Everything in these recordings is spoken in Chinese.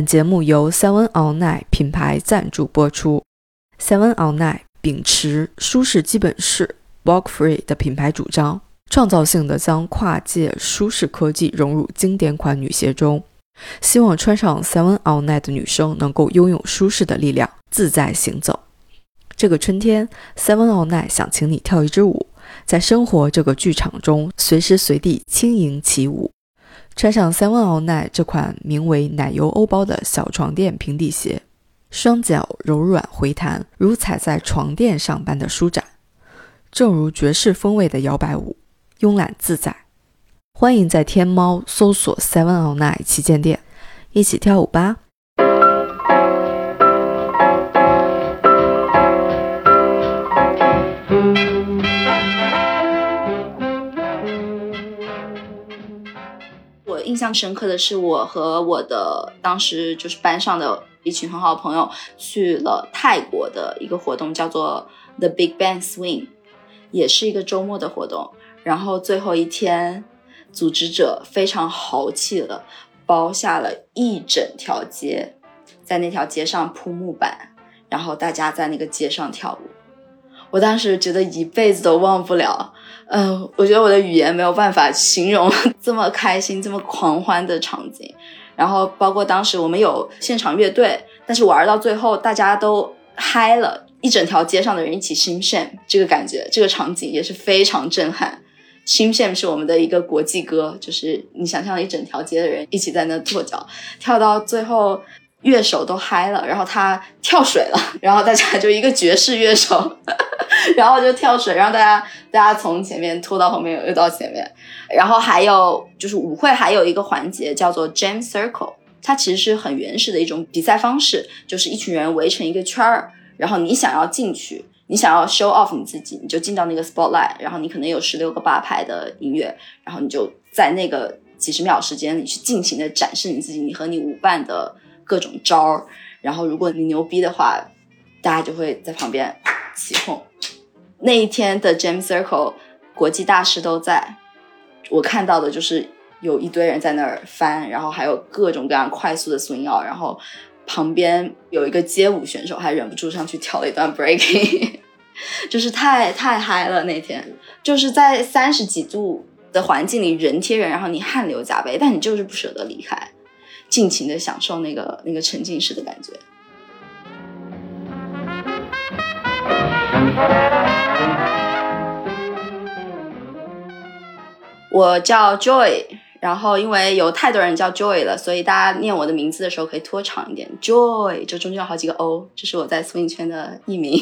本节目由 Seven All Night 品牌赞助播出。Seven All Night 秉持舒适基本是 （Walk Free） 的品牌主张，创造性的将跨界舒适科技融入经典款女鞋中，希望穿上 Seven All Night 的女生能够拥有舒适的力量，自在行走。这个春天，Seven All Night 想请你跳一支舞，在生活这个剧场中，随时随地轻盈起舞。穿上 Seven All Night 这款名为“奶油欧包”的小床垫平底鞋，双脚柔软回弹，如踩在床垫上般的舒展，正如爵士风味的摇摆舞，慵懒自在。欢迎在天猫搜索 Seven on nine” 旗舰店，一起跳舞吧！印象深刻的是，我和我的当时就是班上的一群很好的朋友去了泰国的一个活动，叫做 The Big Bang Swing，也是一个周末的活动。然后最后一天，组织者非常豪气的包下了一整条街，在那条街上铺木板，然后大家在那个街上跳舞。我当时觉得一辈子都忘不了，嗯，我觉得我的语言没有办法形容 这么开心、这么狂欢的场景。然后包括当时我们有现场乐队，但是玩到最后大家都嗨了，一整条街上的人一起 shim sham，这个感觉、这个场景也是非常震撼。shim sham 是我们的一个国际歌，就是你想象一整条街的人一起在那跺脚，跳到最后。乐手都嗨了，然后他跳水了，然后大家就一个爵士乐手，然后就跳水，然后大家大家从前面拖到后面，又到前面，然后还有就是舞会还有一个环节叫做 Jam Circle，它其实是很原始的一种比赛方式，就是一群人围成一个圈儿，然后你想要进去，你想要 show off 你自己，你就进到那个 spotlight，然后你可能有十六个八拍的音乐，然后你就在那个几十秒时间里去尽情的展示你自己，你和你舞伴的。各种招儿，然后如果你牛逼的话，大家就会在旁边起哄。那一天的 Jam Circle 国际大师都在，我看到的就是有一堆人在那儿翻，然后还有各种各样快速的 swing out，然后旁边有一个街舞选手还忍不住上去跳了一段 breaking，就是太太嗨了那天，就是在三十几度的环境里人贴人，然后你汗流浃背，但你就是不舍得离开。尽情的享受那个那个沉浸式的感觉。我叫 Joy，然后因为有太多人叫 Joy 了，所以大家念我的名字的时候可以拖长一点，Joy 就中间有好几个 O，这是我在 swing 圈的艺名。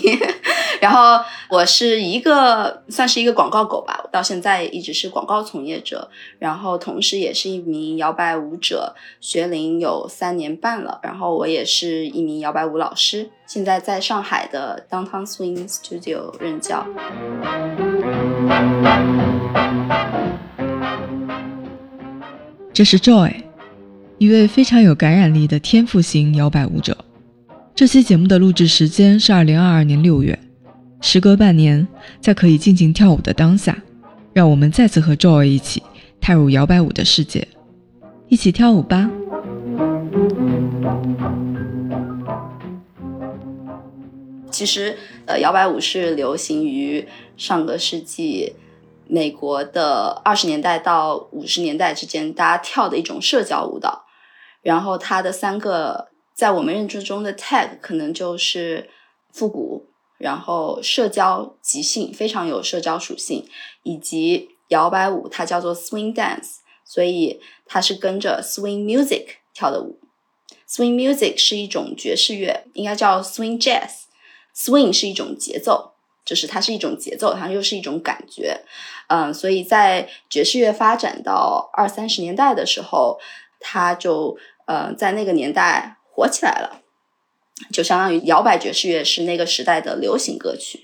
然后我是一个算是一个广告狗吧，到现在一直是广告从业者，然后同时也是一名摇摆舞者，学龄有三年半了。然后我也是一名摇摆舞老师，现在在上海的 Downtown Swing Studio 任教。这是 Joy，一位非常有感染力的天赋型摇摆舞者。这期节目的录制时间是二零二二年六月。时隔半年，在可以尽情跳舞的当下，让我们再次和 Joy 一起踏入摇摆舞的世界，一起跳舞吧。其实，呃，摇摆舞是流行于上个世纪美国的二十年代到五十年代之间，大家跳的一种社交舞蹈。然后，它的三个在我们认知中的 tag 可能就是复古。然后社交即兴非常有社交属性，以及摇摆舞它叫做 swing dance，所以它是跟着 swing music 跳的舞。swing music 是一种爵士乐，应该叫 swing jazz。swing 是一种节奏，就是它是一种节奏，它又是一种感觉。嗯，所以在爵士乐发展到二三十年代的时候，它就呃在那个年代火起来了。就相当于摇摆爵士乐是那个时代的流行歌曲，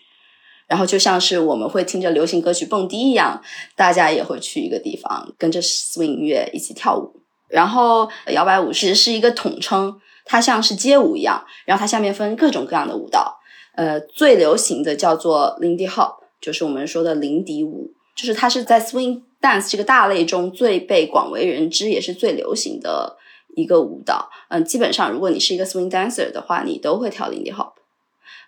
然后就像是我们会听着流行歌曲蹦迪一样，大家也会去一个地方跟着 swing 乐一起跳舞。然后摇摆舞其实是一个统称，它像是街舞一样，然后它下面分各种各样的舞蹈。呃，最流行的叫做 Lindy Hop，就是我们说的林迪舞，就是它是在 swing dance 这个大类中最被广为人知，也是最流行的。一个舞蹈。嗯，基本上如果你是一个 swing dancer 的话，你都会跳 Lindy Hop。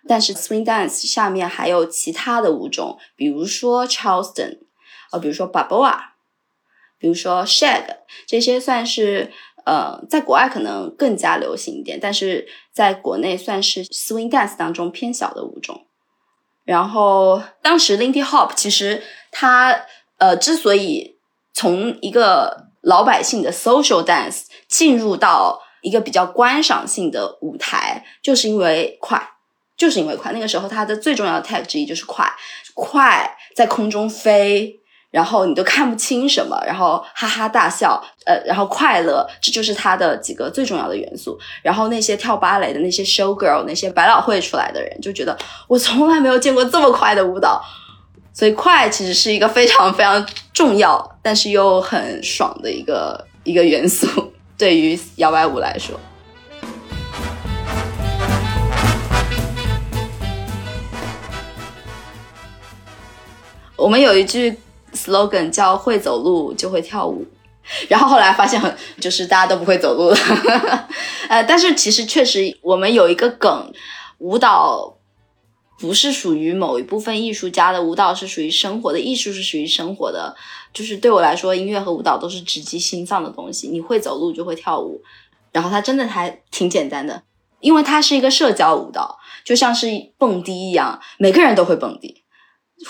但是 swing dance 下面还有其他的舞种，比如说 Charleston，呃，比如说 b a b o a 比如说 Shag，这些算是呃，在国外可能更加流行一点，但是在国内算是 swing dance 当中偏小的舞种。然后当时 Lindy Hop 其实它呃之所以从一个老百姓的 social dance 进入到一个比较观赏性的舞台，就是因为快。就是因为快，那个时候它的最重要的 tag 之一就是快，快在空中飞，然后你都看不清什么，然后哈哈大笑，呃，然后快乐，这就是它的几个最重要的元素。然后那些跳芭蕾的那些 show girl，那些百老汇出来的人就觉得我从来没有见过这么快的舞蹈，所以快其实是一个非常非常重要，但是又很爽的一个一个元素，对于摇摆舞来说。我们有一句 slogan 叫“会走路就会跳舞”，然后后来发现很就是大家都不会走路了，呃，但是其实确实我们有一个梗，舞蹈不是属于某一部分艺术家的，舞蹈是属于生活的，艺术是属于生活的。就是对我来说，音乐和舞蹈都是直击心脏的东西。你会走路就会跳舞，然后它真的还挺简单的，因为它是一个社交舞蹈，就像是蹦迪一样，每个人都会蹦迪。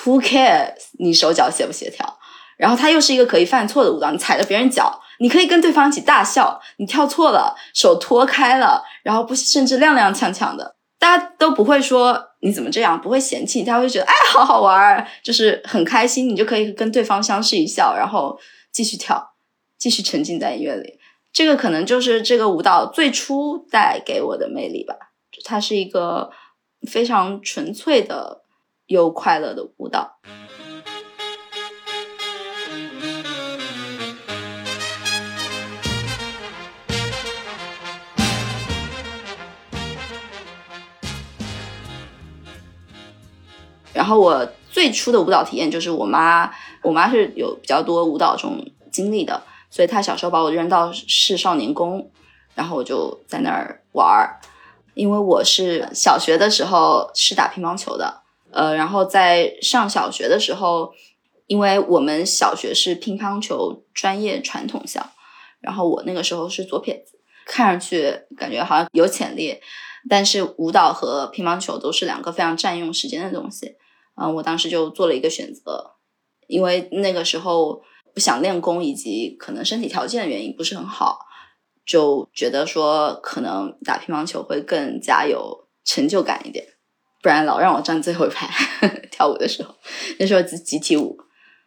Who cares？你手脚协不协调？然后它又是一个可以犯错的舞蹈，你踩着别人脚，你可以跟对方一起大笑。你跳错了，手脱开了，然后不甚至踉踉跄跄的，大家都不会说你怎么这样，不会嫌弃，他会觉得哎，好好玩，就是很开心。你就可以跟对方相视一笑，然后继续跳，继续沉浸在音乐里。这个可能就是这个舞蹈最初带给我的魅力吧。它是一个非常纯粹的。又快乐的舞蹈。然后我最初的舞蹈体验就是我妈，我妈是有比较多舞蹈这种经历的，所以她小时候把我扔到市少年宫，然后我就在那儿玩儿。因为我是小学的时候是打乒乓球的。呃，然后在上小学的时候，因为我们小学是乒乓球专业传统校，然后我那个时候是左撇子，看上去感觉好像有潜力，但是舞蹈和乒乓球都是两个非常占用时间的东西。嗯，我当时就做了一个选择，因为那个时候不想练功，以及可能身体条件的原因不是很好，就觉得说可能打乒乓球会更加有成就感一点。不然老让我站最后一排 跳舞的时候，那时候集集体舞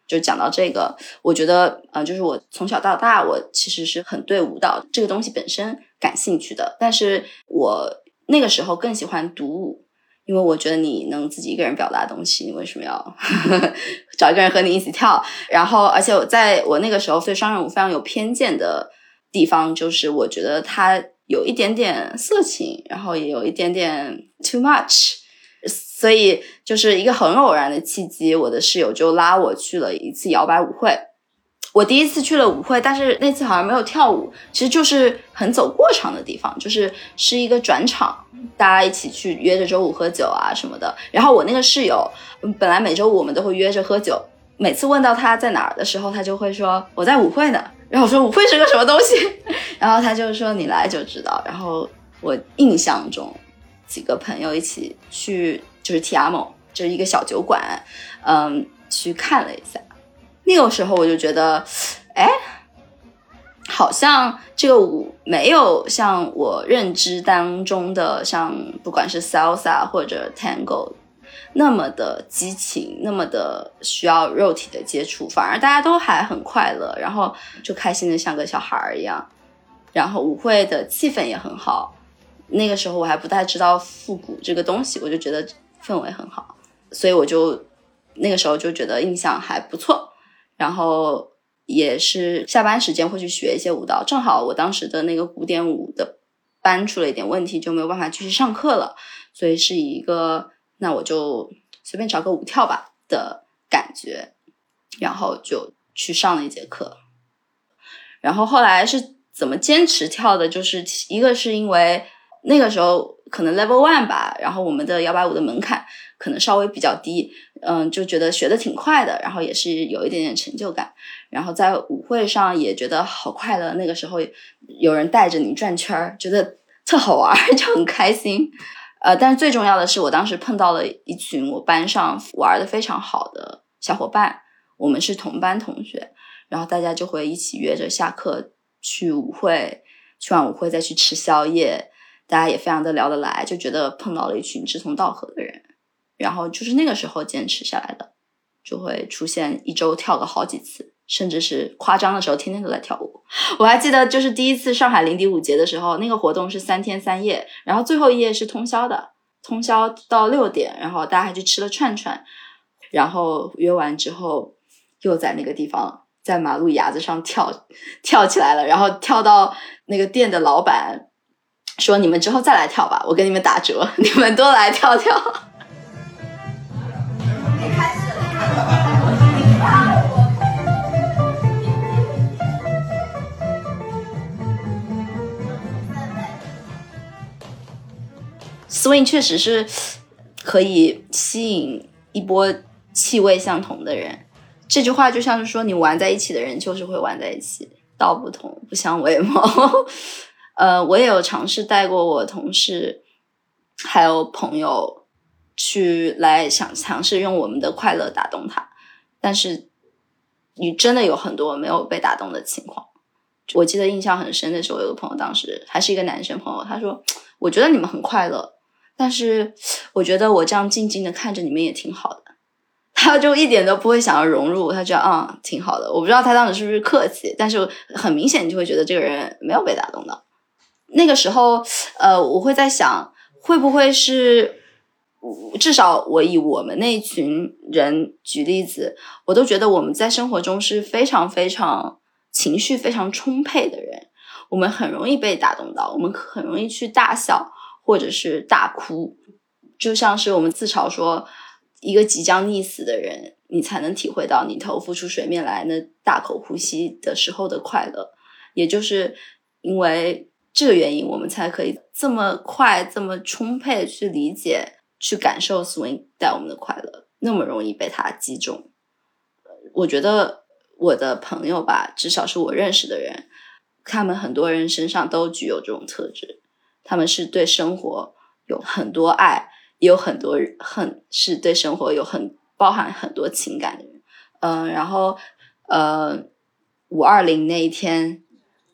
就讲到这个，我觉得呃，就是我从小到大，我其实是很对舞蹈这个东西本身感兴趣的。但是我那个时候更喜欢独舞，因为我觉得你能自己一个人表达东西，你为什么要 找一个人和你一起跳？然后，而且我在我那个时候对双人舞非常有偏见的地方，就是我觉得它有一点点色情，然后也有一点点 too much。所以就是一个很偶然的契机，我的室友就拉我去了一次摇摆舞会。我第一次去了舞会，但是那次好像没有跳舞，其实就是很走过场的地方，就是是一个转场，大家一起去约着周五喝酒啊什么的。然后我那个室友，本来每周五我们都会约着喝酒，每次问到他在哪儿的时候，他就会说我在舞会呢。然后我说舞会是个什么东西？然后他就说你来就知道。然后我印象中。几个朋友一起去，就是 Tiamo，就是一个小酒馆，嗯，去看了一下。那个时候我就觉得，哎，好像这个舞没有像我认知当中的，像不管是 Salsa 或者 Tango 那么的激情，那么的需要肉体的接触，反而大家都还很快乐，然后就开心的像个小孩儿一样，然后舞会的气氛也很好。那个时候我还不太知道复古这个东西，我就觉得氛围很好，所以我就那个时候就觉得印象还不错。然后也是下班时间会去学一些舞蹈，正好我当时的那个古典舞的班出了一点问题，就没有办法继续上课了，所以是一个那我就随便找个舞跳吧的感觉，然后就去上了一节课。然后后来是。怎么坚持跳的，就是一个是因为那个时候可能 level one 吧，然后我们的摇摆舞的门槛可能稍微比较低，嗯，就觉得学的挺快的，然后也是有一点点成就感，然后在舞会上也觉得好快乐。那个时候有人带着你转圈儿，觉得特好玩，就很开心。呃，但是最重要的是，我当时碰到了一群我班上玩的非常好的小伙伴，我们是同班同学，然后大家就会一起约着下课去舞会，去完舞会再去吃宵夜，大家也非常的聊得来，就觉得碰到了一群志同道合的人，然后就是那个时候坚持下来的，就会出现一周跳个好几次。甚至是夸张的时候，天天都在跳舞。我还记得，就是第一次上海零迪舞节的时候，那个活动是三天三夜，然后最后一夜是通宵的，通宵到六点，然后大家还去吃了串串，然后约完之后，又在那个地方在马路牙子上跳跳起来了，然后跳到那个店的老板说：“你们之后再来跳吧，我给你们打折，你们多来跳跳。” Swing 确实是可以吸引一波气味相同的人。这句话就像是说，你玩在一起的人就是会玩在一起，道不同不相为谋。呃，我也有尝试带过我同事还有朋友去来想尝试用我们的快乐打动他，但是你真的有很多没有被打动的情况。我记得印象很深的时候，有个朋友当时还是一个男生朋友，他说：“我觉得你们很快乐。”但是我觉得我这样静静的看着你们也挺好的，他就一点都不会想要融入，他觉得啊挺好的。我不知道他当时是不是客气，但是很明显你就会觉得这个人没有被打动到。那个时候，呃，我会在想，会不会是至少我以我们那群人举例子，我都觉得我们在生活中是非常非常情绪非常充沛的人，我们很容易被打动到，我们很容易去大笑。或者是大哭，就像是我们自嘲说，一个即将溺死的人，你才能体会到你头浮出水面来那大口呼吸的时候的快乐。也就是因为这个原因，我们才可以这么快、这么充沛去理解、去感受 swing 带我们的快乐，那么容易被它击中。我觉得我的朋友吧，至少是我认识的人，他们很多人身上都具有这种特质。他们是对生活有很多爱，也有很多很是对生活有很包含很多情感的人。嗯，然后呃，五二零那一天，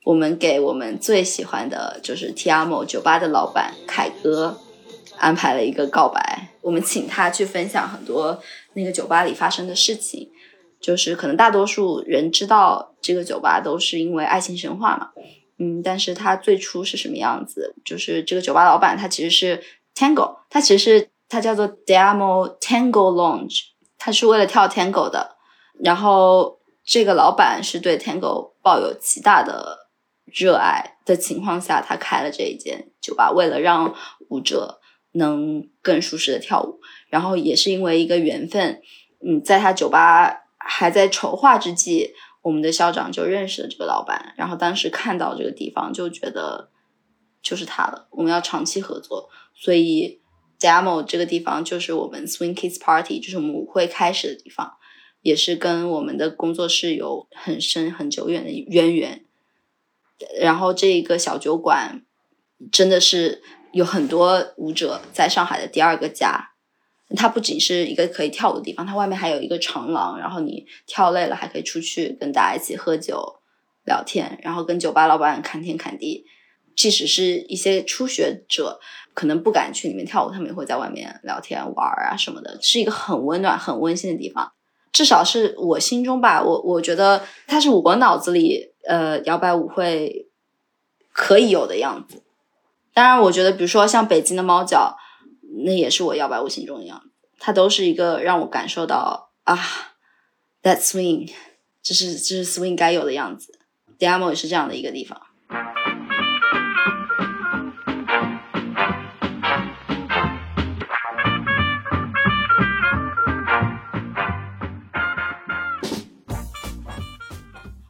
我们给我们最喜欢的就是 Tiamo 酒吧的老板凯哥安排了一个告白。我们请他去分享很多那个酒吧里发生的事情，就是可能大多数人知道这个酒吧都是因为爱情神话嘛。嗯，但是他最初是什么样子？就是这个酒吧老板，他其实是 Tango，他其实是他叫做 Demo Tango Lounge，他是为了跳 Tango 的。然后这个老板是对 Tango 抱有极大的热爱的情况下，他开了这一间酒吧，为了让舞者能更舒适的跳舞。然后也是因为一个缘分，嗯，在他酒吧还在筹划之际。我们的校长就认识了这个老板，然后当时看到这个地方就觉得就是他了，我们要长期合作，所以 Demo 这个地方就是我们 Swing Kids Party，就是我们舞会开始的地方，也是跟我们的工作室有很深很久远的渊源。然后这一个小酒馆真的是有很多舞者在上海的第二个家。它不仅是一个可以跳舞的地方，它外面还有一个长廊，然后你跳累了还可以出去跟大家一起喝酒、聊天，然后跟酒吧老板侃天侃地。即使是一些初学者，可能不敢去里面跳舞，他们也会在外面聊天玩啊什么的，是一个很温暖、很温馨的地方。至少是我心中吧，我我觉得它是我脑子里呃摇摆舞会可以有的样子。当然，我觉得比如说像北京的猫脚。那也是我摇摆舞心中的样子，它都是一个让我感受到啊，that swing，这是这是 swing 该有的样子。Demo 也是这样的一个地方。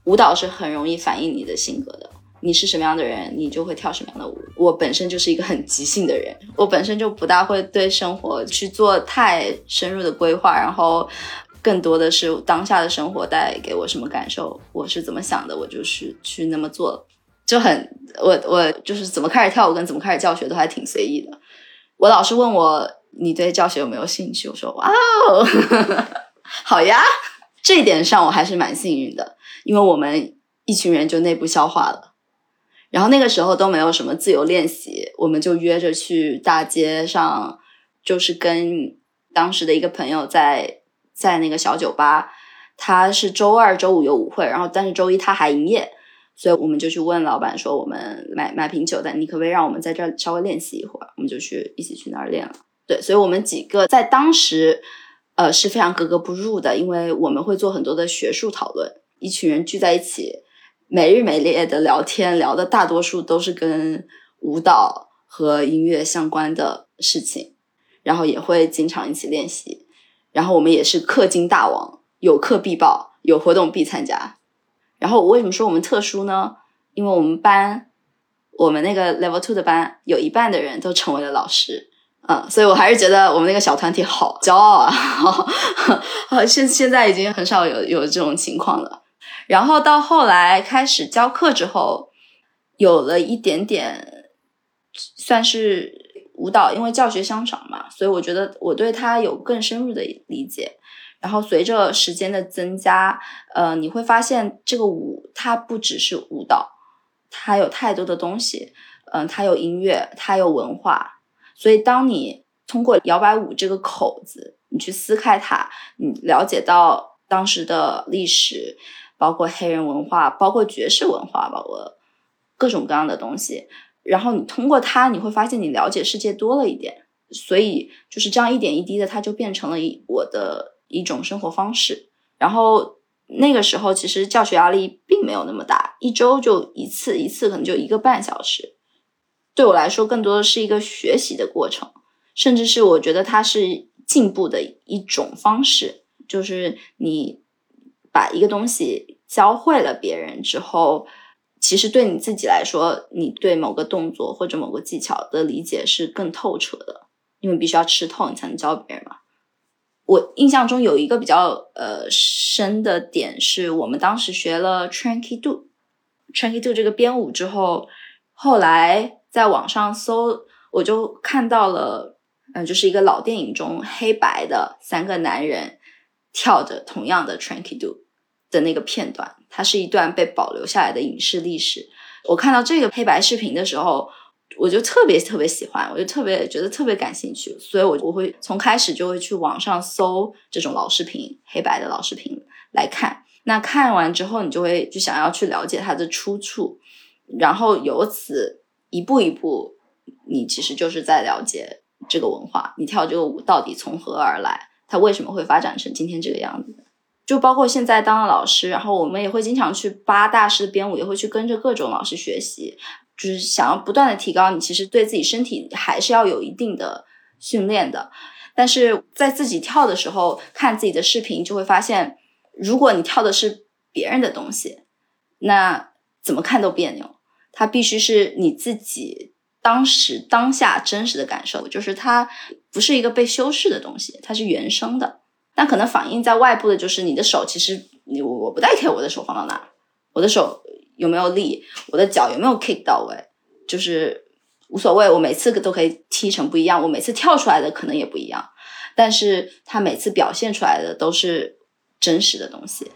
舞蹈是很容易反映你的性格的。你是什么样的人，你就会跳什么样的舞。我本身就是一个很即兴的人，我本身就不大会对生活去做太深入的规划，然后更多的是当下的生活带给我什么感受，我是怎么想的，我就是去那么做，就很我我就是怎么开始跳舞跟怎么开始教学都还挺随意的。我老师问我你对教学有没有兴趣，我说哇哦，好呀，这一点上我还是蛮幸运的，因为我们一群人就内部消化了。然后那个时候都没有什么自由练习，我们就约着去大街上，就是跟当时的一个朋友在在那个小酒吧，他是周二、周五有舞会，然后但是周一他还营业，所以我们就去问老板说，我们买买瓶酒，但你可不可以让我们在这儿稍微练习一会儿？我们就去一起去那儿练了。对，所以我们几个在当时，呃是非常格格不入的，因为我们会做很多的学术讨论，一群人聚在一起。没日没夜的聊天，聊的大多数都是跟舞蹈和音乐相关的事情，然后也会经常一起练习。然后我们也是氪金大王，有课必报，有活动必参加。然后为什么说我们特殊呢？因为我们班，我们那个 Level Two 的班，有一半的人都成为了老师。嗯，所以我还是觉得我们那个小团体好骄傲啊！现现在已经很少有有这种情况了。然后到后来开始教课之后，有了一点点算是舞蹈，因为教学相长嘛，所以我觉得我对它有更深入的理解。然后随着时间的增加，呃，你会发现这个舞它不只是舞蹈，它有太多的东西，嗯，它有音乐，它有文化。所以当你通过摇摆舞这个口子，你去撕开它，你了解到当时的历史。包括黑人文化，包括爵士文化，包括各种各样的东西。然后你通过它，你会发现你了解世界多了一点。所以就是这样一点一滴的，它就变成了一我的一种生活方式。然后那个时候，其实教学压力并没有那么大，一周就一次，一次可能就一个半小时。对我来说，更多的是一个学习的过程，甚至是我觉得它是进步的一种方式，就是你。把一个东西教会了别人之后，其实对你自己来说，你对某个动作或者某个技巧的理解是更透彻的，因为必须要吃透，你才能教别人嘛。我印象中有一个比较呃深的点，是我们当时学了 Tranky Do，Tranky Do 这个编舞之后，后来在网上搜，我就看到了，嗯，就是一个老电影中黑白的三个男人跳着同样的 Tranky Do。的那个片段，它是一段被保留下来的影视历史。我看到这个黑白视频的时候，我就特别特别喜欢，我就特别觉得特别感兴趣，所以我我会从开始就会去网上搜这种老视频，黑白的老视频来看。那看完之后，你就会就想要去了解它的出处，然后由此一步一步，你其实就是在了解这个文化，你跳这个舞到底从何而来，它为什么会发展成今天这个样子。就包括现在当了老师，然后我们也会经常去扒大师的编舞，也会去跟着各种老师学习，就是想要不断的提高。你其实对自己身体还是要有一定的训练的，但是在自己跳的时候看自己的视频，就会发现，如果你跳的是别人的东西，那怎么看都别扭。它必须是你自己当时当下真实的感受，就是它不是一个被修饰的东西，它是原生的。但可能反映在外部的就是你的手，其实你我我不太 care 我的手放到哪，我的手有没有力，我的脚有没有 kick 到位，就是无所谓，我每次都可以踢成不一样，我每次跳出来的可能也不一样，但是他每次表现出来的都是真实的东西。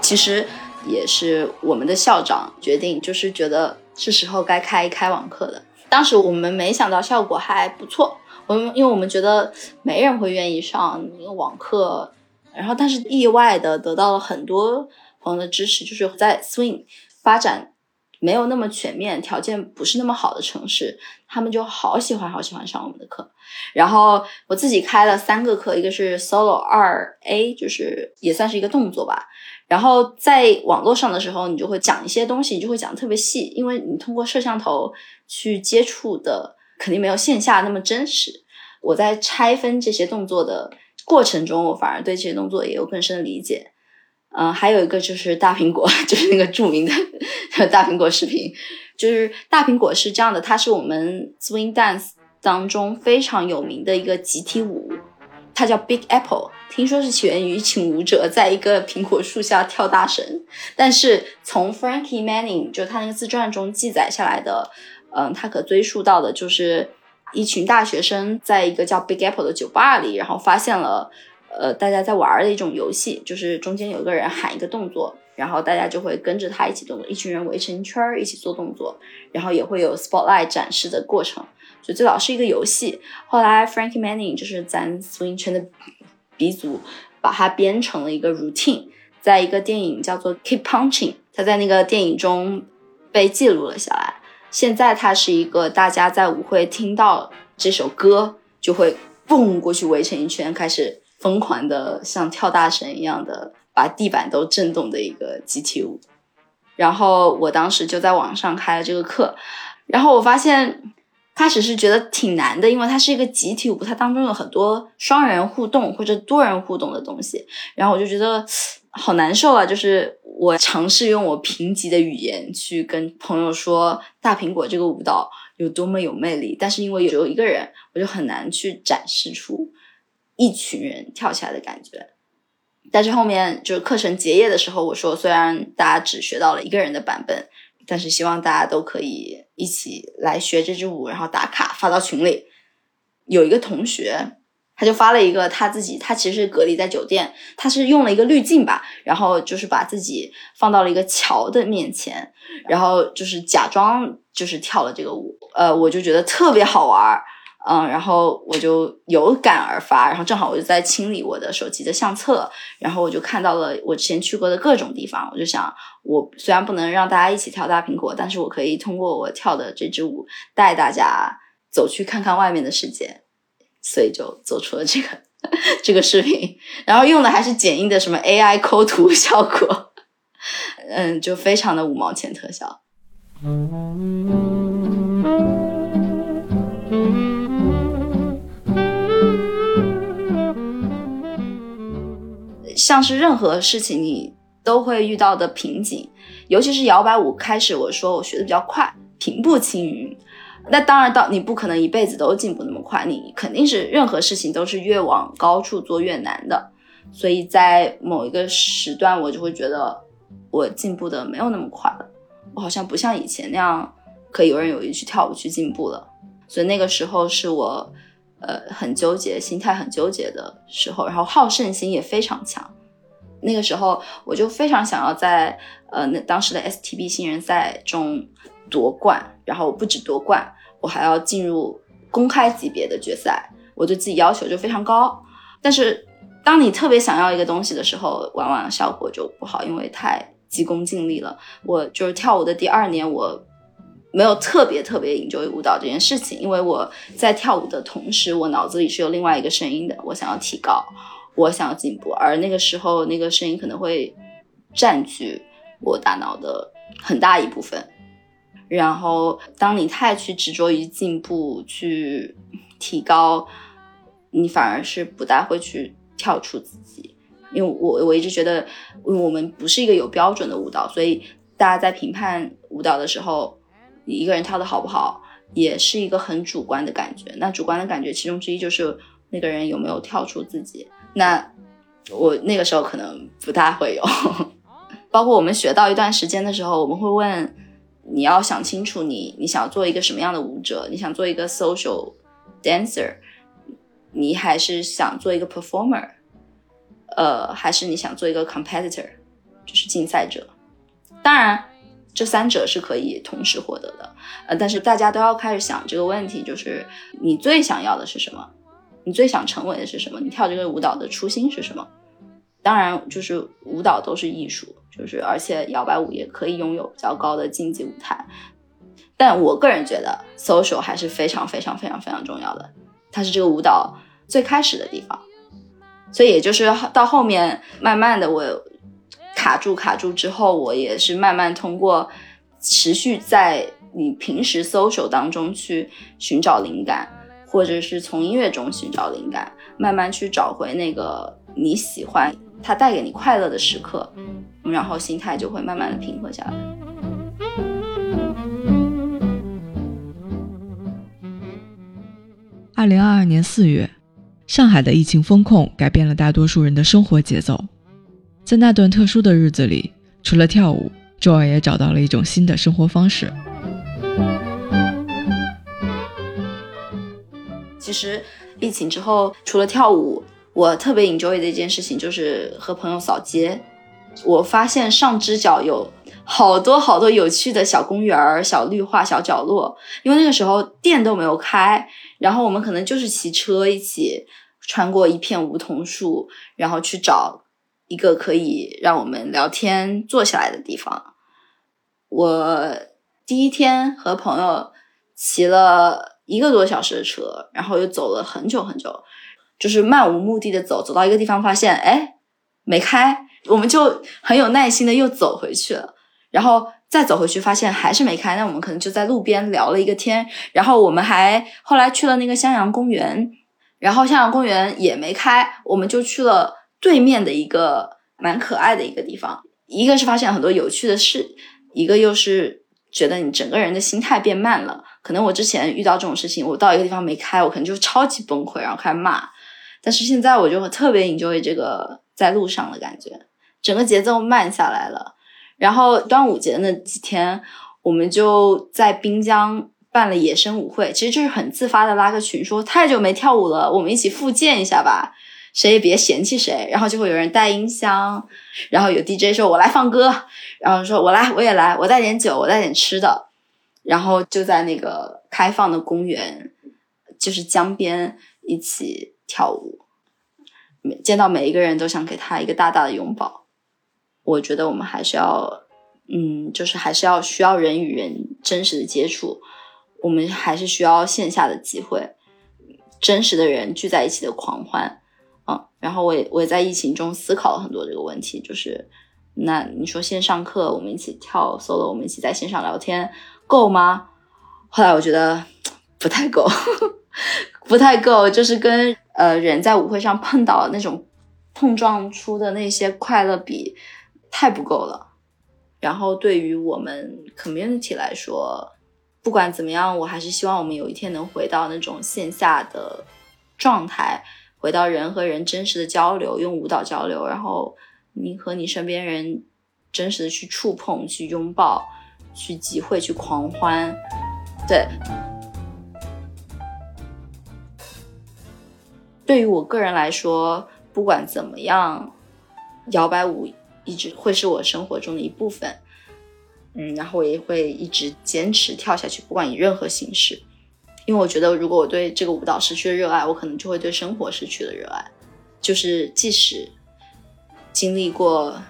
其实。也是我们的校长决定，就是觉得是时候该开一开网课的。当时我们没想到效果还不错，我们因为我们觉得没人会愿意上一个网课，然后但是意外的得到了很多朋友的支持，就是在 swing 发展没有那么全面、条件不是那么好的城市，他们就好喜欢好喜欢上我们的课。然后我自己开了三个课，一个是 solo 二 A，就是也算是一个动作吧。然后在网络上的时候，你就会讲一些东西，你就会讲特别细，因为你通过摄像头去接触的肯定没有线下那么真实。我在拆分这些动作的过程中，我反而对这些动作也有更深的理解。嗯，还有一个就是大苹果，就是那个著名的 大苹果视频。就是大苹果是这样的，它是我们 swing dance 当中非常有名的一个集体舞，它叫 Big Apple。听说是起源于一群舞者在一个苹果树下跳大绳，但是从 Frankie Manning 就他那个自传中记载下来的，嗯，他可追溯到的就是一群大学生在一个叫 Big Apple 的酒吧里，然后发现了。呃，大家在玩的一种游戏，就是中间有个人喊一个动作，然后大家就会跟着他一起动作，一群人围成圈儿一起做动作，然后也会有 spotlight 展示的过程，就最早是一个游戏。后来 Frankie Manning 就是咱 swing 圈的鼻祖，把它编成了一个 routine，在一个电影叫做 Keep Punching，他在那个电影中被记录了下来。现在它是一个大家在舞会听到这首歌就会蹦过去围成一圈开始。疯狂的像跳大神一样的把地板都震动的一个集体舞，然后我当时就在网上开了这个课，然后我发现开始是觉得挺难的，因为它是一个集体舞，它当中有很多双人互动或者多人互动的东西，然后我就觉得好难受啊！就是我尝试用我贫瘠的语言去跟朋友说大苹果这个舞蹈有多么有魅力，但是因为只有一个人，我就很难去展示出。一群人跳起来的感觉，但是后面就是课程结业的时候，我说虽然大家只学到了一个人的版本，但是希望大家都可以一起来学这支舞，然后打卡发到群里。有一个同学，他就发了一个他自己，他其实隔离在酒店，他是用了一个滤镜吧，然后就是把自己放到了一个桥的面前，然后就是假装就是跳了这个舞，呃，我就觉得特别好玩儿。嗯，然后我就有感而发，然后正好我就在清理我的手机的相册，然后我就看到了我之前去过的各种地方，我就想，我虽然不能让大家一起跳大苹果，但是我可以通过我跳的这支舞带大家走去看看外面的世界，所以就做出了这个 这个视频，然后用的还是剪映的什么 AI 抠图效果，嗯，就非常的五毛钱特效。像是任何事情你都会遇到的瓶颈，尤其是摇摆舞开始，我说我学的比较快，平步青云。那当然到你不可能一辈子都进步那么快，你肯定是任何事情都是越往高处做越难的。所以在某一个时段，我就会觉得我进步的没有那么快了，我好像不像以前那样可以游刃有余去跳舞去进步了。所以那个时候是我呃很纠结，心态很纠结的时候，然后好胜心也非常强。那个时候我就非常想要在呃那当时的 STB 新人赛中夺冠，然后不止夺冠，我还要进入公开级别的决赛，我对自己要求就非常高。但是当你特别想要一个东西的时候，往往效果就不好，因为太急功近利了。我就是跳舞的第二年，我没有特别特别研究舞蹈这件事情，因为我在跳舞的同时，我脑子里是有另外一个声音的，我想要提高。我想要进步，而那个时候，那个声音可能会占据我大脑的很大一部分。然后，当你太去执着于进步、去提高，你反而是不大会去跳出自己。因为我我一直觉得，我们不是一个有标准的舞蹈，所以大家在评判舞蹈的时候，你一个人跳的好不好，也是一个很主观的感觉。那主观的感觉，其中之一就是那个人有没有跳出自己。那我那个时候可能不大会有，包括我们学到一段时间的时候，我们会问你要想清楚，你你想做一个什么样的舞者？你想做一个 social dancer，你还是想做一个 performer？呃，还是你想做一个 competitor，就是竞赛者？当然，这三者是可以同时获得的。呃，但是大家都要开始想这个问题，就是你最想要的是什么？你最想成为的是什么？你跳这个舞蹈的初心是什么？当然，就是舞蹈都是艺术，就是而且摇摆舞也可以拥有比较高的竞技舞台。但我个人觉得，social 还是非常非常非常非常重要的，它是这个舞蹈最开始的地方。所以，也就是到后面，慢慢的我卡住卡住之后，我也是慢慢通过持续在你平时 social 当中去寻找灵感。或者是从音乐中寻找灵感，慢慢去找回那个你喜欢它带给你快乐的时刻，然后心态就会慢慢的平和下来。二零二二年四月，上海的疫情风控改变了大多数人的生活节奏，在那段特殊的日子里，除了跳舞，Joy 也找到了一种新的生活方式。其实疫情之后，除了跳舞，我特别 enjoy 的一件事情就是和朋友扫街。我发现上支角有好多好多有趣的小公园、小绿化、小角落。因为那个时候店都没有开，然后我们可能就是骑车一起穿过一片梧桐树，然后去找一个可以让我们聊天、坐下来的地方。我第一天和朋友骑了。一个多小时的车，然后又走了很久很久，就是漫无目的的走，走到一个地方发现，哎，没开，我们就很有耐心的又走回去了，然后再走回去发现还是没开，那我们可能就在路边聊了一个天，然后我们还后来去了那个襄阳公园，然后襄阳公园也没开，我们就去了对面的一个蛮可爱的一个地方，一个是发现很多有趣的事，一个又是。觉得你整个人的心态变慢了，可能我之前遇到这种事情，我到一个地方没开，我可能就超级崩溃，然后开始骂。但是现在我就会特别 enjoy 这个在路上的感觉，整个节奏慢下来了。然后端午节那几天，我们就在滨江办了野生舞会，其实就是很自发的拉个群，说太久没跳舞了，我们一起复健一下吧。谁也别嫌弃谁，然后就会有人带音箱，然后有 DJ 说：“我来放歌。”然后说：“我来，我也来，我带点酒，我带点吃的。”然后就在那个开放的公园，就是江边一起跳舞，见到每一个人都想给他一个大大的拥抱。我觉得我们还是要，嗯，就是还是要需要人与人真实的接触，我们还是需要线下的机会，真实的人聚在一起的狂欢。嗯然后我也我也在疫情中思考了很多这个问题，就是那你说线上课我们一起跳 solo，我们一起在线上聊天够吗？后来我觉得不太够，不太够，就是跟呃人在舞会上碰到那种碰撞出的那些快乐比太不够了。然后对于我们 community 来说，不管怎么样，我还是希望我们有一天能回到那种线下的状态。回到人和人真实的交流，用舞蹈交流，然后你和你身边人真实的去触碰、去拥抱、去集会、去狂欢。对，对于我个人来说，不管怎么样，摇摆舞一直会是我生活中的一部分。嗯，然后我也会一直坚持跳下去，不管以任何形式。因为我觉得，如果我对这个舞蹈失去了热爱，我可能就会对生活失去了热爱。就是即使经历过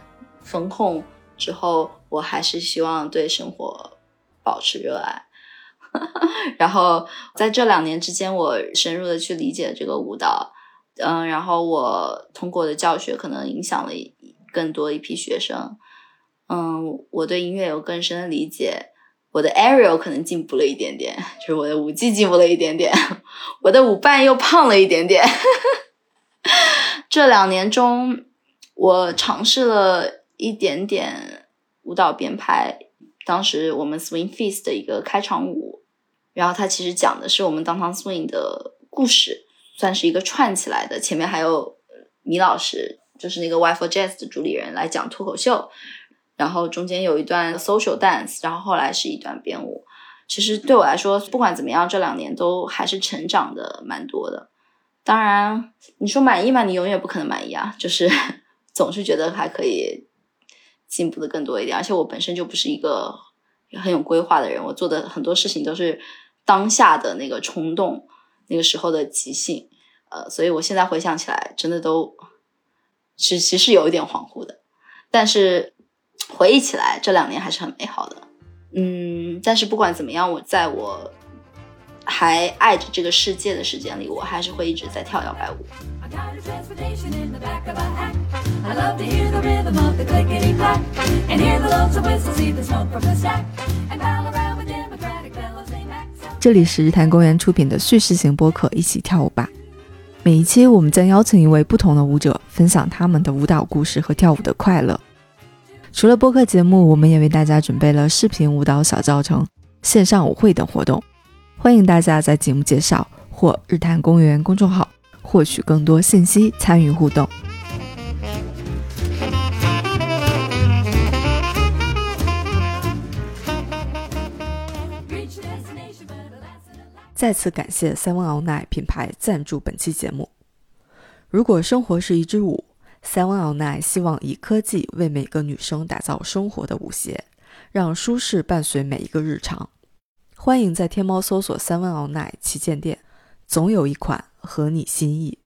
风控之后，我还是希望对生活保持热爱。然后在这两年之间，我深入的去理解这个舞蹈，嗯，然后我通过的教学可能影响了更多一批学生，嗯，我对音乐有更深的理解。我的 Ariel 可能进步了一点点，就是我的舞技进步了一点点，我的舞伴又胖了一点点。这两年中，我尝试了一点点舞蹈编排。当时我们 Swing Feast 的一个开场舞，然后它其实讲的是我们 Downtown Swing 的故事，算是一个串起来的。前面还有米老师，就是那个 Y for Jazz 的主理人来讲脱口秀。然后中间有一段 social dance，然后后来是一段编舞。其实对我来说，不管怎么样，这两年都还是成长的蛮多的。当然，你说满意吗？你永远不可能满意啊，就是 总是觉得还可以进步的更多一点。而且我本身就不是一个很有规划的人，我做的很多事情都是当下的那个冲动，那个时候的即兴。呃，所以我现在回想起来，真的都是其实有一点恍惚的，但是。回忆起来，这两年还是很美好的。嗯，但是不管怎么样，我在我还爱着这个世界的时间里，我还是会一直在跳摇摆舞。这里是日坛公园出品的叙事型播客《一起跳舞吧》。每一期我们将邀请一位不同的舞者，分享他们的舞蹈故事和跳舞的快乐。除了播客节目，我们也为大家准备了视频舞蹈小教程、线上舞会等活动，欢迎大家在节目介绍或日坛公园公众号获取更多信息，参与互动。再次感谢 Seven All Night 品牌赞助本期节目。如果生活是一支舞，Seven All Night 希望以科技为每个女生打造生活的舞鞋，让舒适伴随每一个日常。欢迎在天猫搜索 Seven All Night 旗舰店，总有一款合你心意。